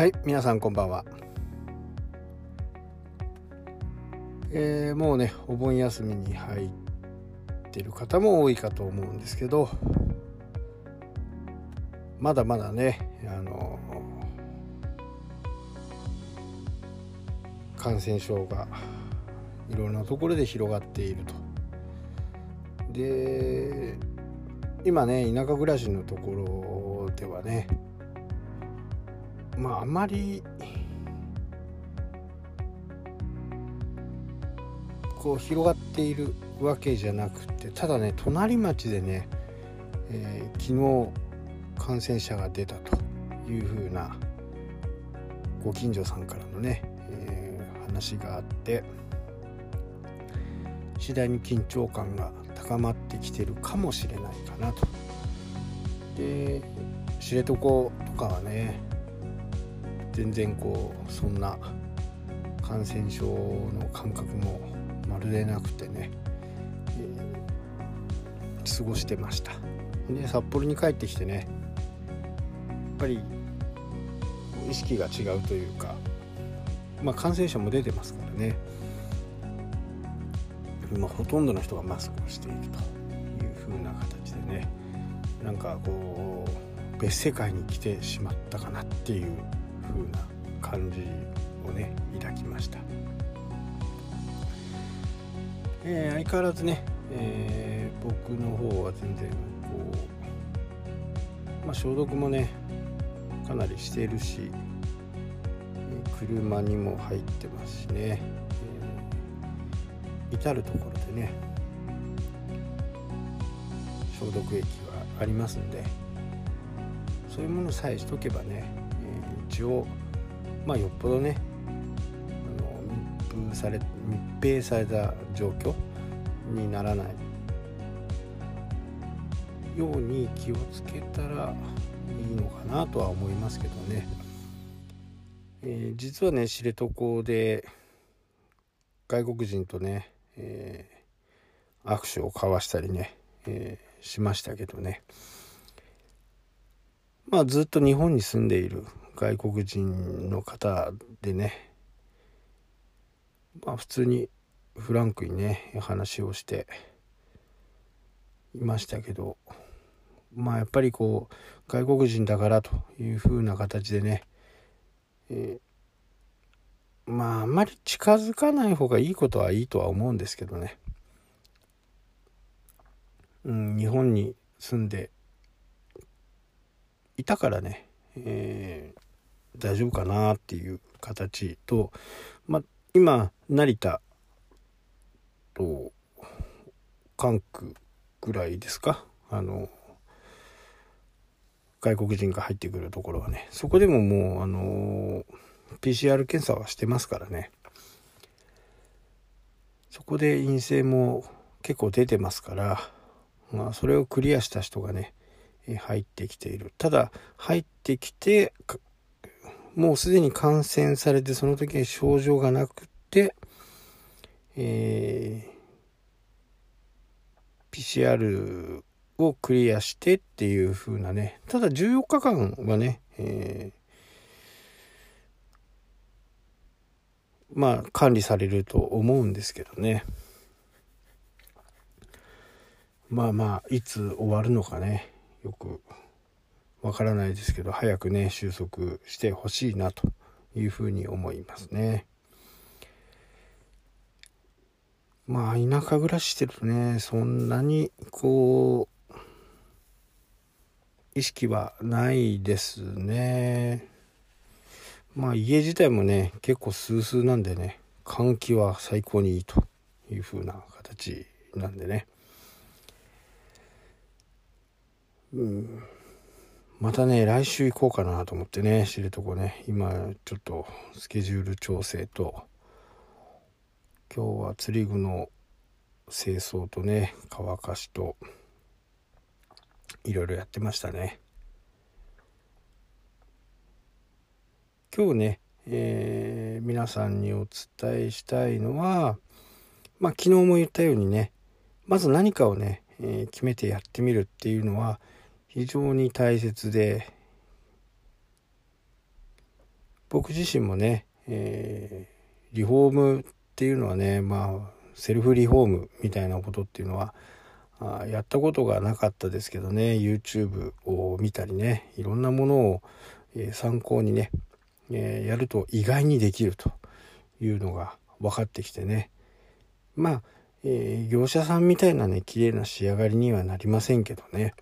はい皆さんこんばんは。えー、もうねお盆休みに入ってる方も多いかと思うんですけどまだまだねあの感染症がいろんなところで広がっていると。で今ね田舎暮らしのところではねまああまりこう広がっているわけじゃなくてただね隣町でね、えー、昨日感染者が出たというふうなご近所さんからのね、えー、話があって次第に緊張感が高まってきてるかもしれないかなと。で知床とかはね全然こうそんな感染症の感覚もまるでなくてね、えー、過ごしてました。で札幌に帰ってきてねやっぱり意識が違うというかまあ感染者も出てますからね。今ほとんどの人がマスクをしているという風な形でねなんかこう別世界に来てしまったかなっていう風な感じをね抱きました、えー、相変わらずね、えー、僕の方は全然こう、まあ、消毒もねかなりしてるし車にも入ってますしね、えー、至る所でね消毒液はありますんでそういうものさえしとけばね一応まあよっぽどねあの密封され密閉された状況にならないように気をつけたらいいのかなとは思いますけどね、えー、実はね知床で外国人とね、えー、握手を交わしたりね、えー、しましたけどね。まあずっと日本に住んでいる外国人の方でねまあ普通にフランクにね話をしていましたけどまあやっぱりこう外国人だからというふうな形でね、えー、まああんまり近づかない方がいいことはいいとは思うんですけどね、うん、日本に住んでいたからね、えー大丈夫かなっていう形と、まあ、今成田と関空ぐらいですか？あの外国人が入ってくるところはね。そこでももうあの PCR 検査はしてますからね。そこで陰性も結構出てますから、まあ、それをクリアした人がね入ってきている。ただ入ってきてもうすでに感染されてその時に症状がなくて、えー、PCR をクリアしてっていう風なね。ただ14日間はね、えー、まあ管理されると思うんですけどね。まあまあいつ終わるのかね。よくわからないですけど早くね収束してほしいなというふうに思いますね。まあ田舎暮らししてるとねそんなにこう意識はないですね。まあ家自体もね結構スースーなんでね換気は最高にいいという風な形なんでね。うんまたね、来週行こうかなと思ってね、知床ね、今ちょっとスケジュール調整と、今日は釣り具の清掃とね、乾かしと、いろいろやってましたね。今日ね、えー、皆さんにお伝えしたいのは、まあ昨日も言ったようにね、まず何かをね、えー、決めてやってみるっていうのは、非常に大切で僕自身もね、えー、リフォームっていうのはねまあセルフリフォームみたいなことっていうのはあやったことがなかったですけどね YouTube を見たりねいろんなものを、え、参考にね、えー、やると意外にできるというのが分かってきてねまあ、えー、業者さんみたいなね綺麗な仕上がりにはなりませんけどね、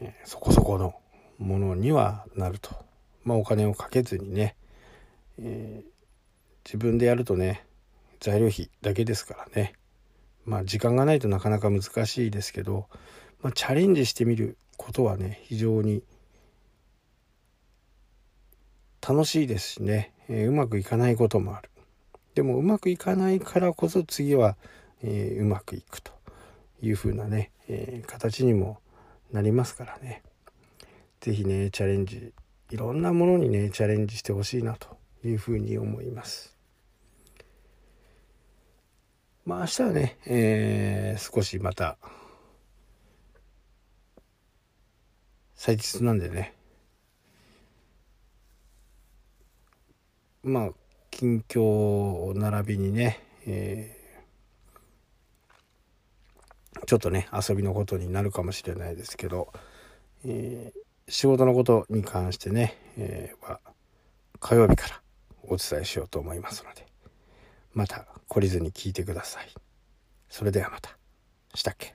えそこそこのものにはなると。まあお金をかけずにね、え自分でやるとね材料費だけですからね。まあ時間がないとなかなか難しいですけど、まあ、チャレンジしてみることはね非常に楽しいですしね、えー、うまくいかないこともある。でもうまくいかないからこそ次は、えー、うまくいくというふうなね、えー、形にもなりますからね是非ねチャレンジいろんなものにねチャレンジしてほしいなというふうに思います。まあ明日はね、えー、少しまた、祭日なんでね、まあ、近況並びにね、えー、ちょっとね、遊びのことになるかもしれないですけど、えー、仕事のことに関してね、えー、は火曜日からお伝えしようと思いますので、また懲りずに聞いてください。それではまた。したっけ？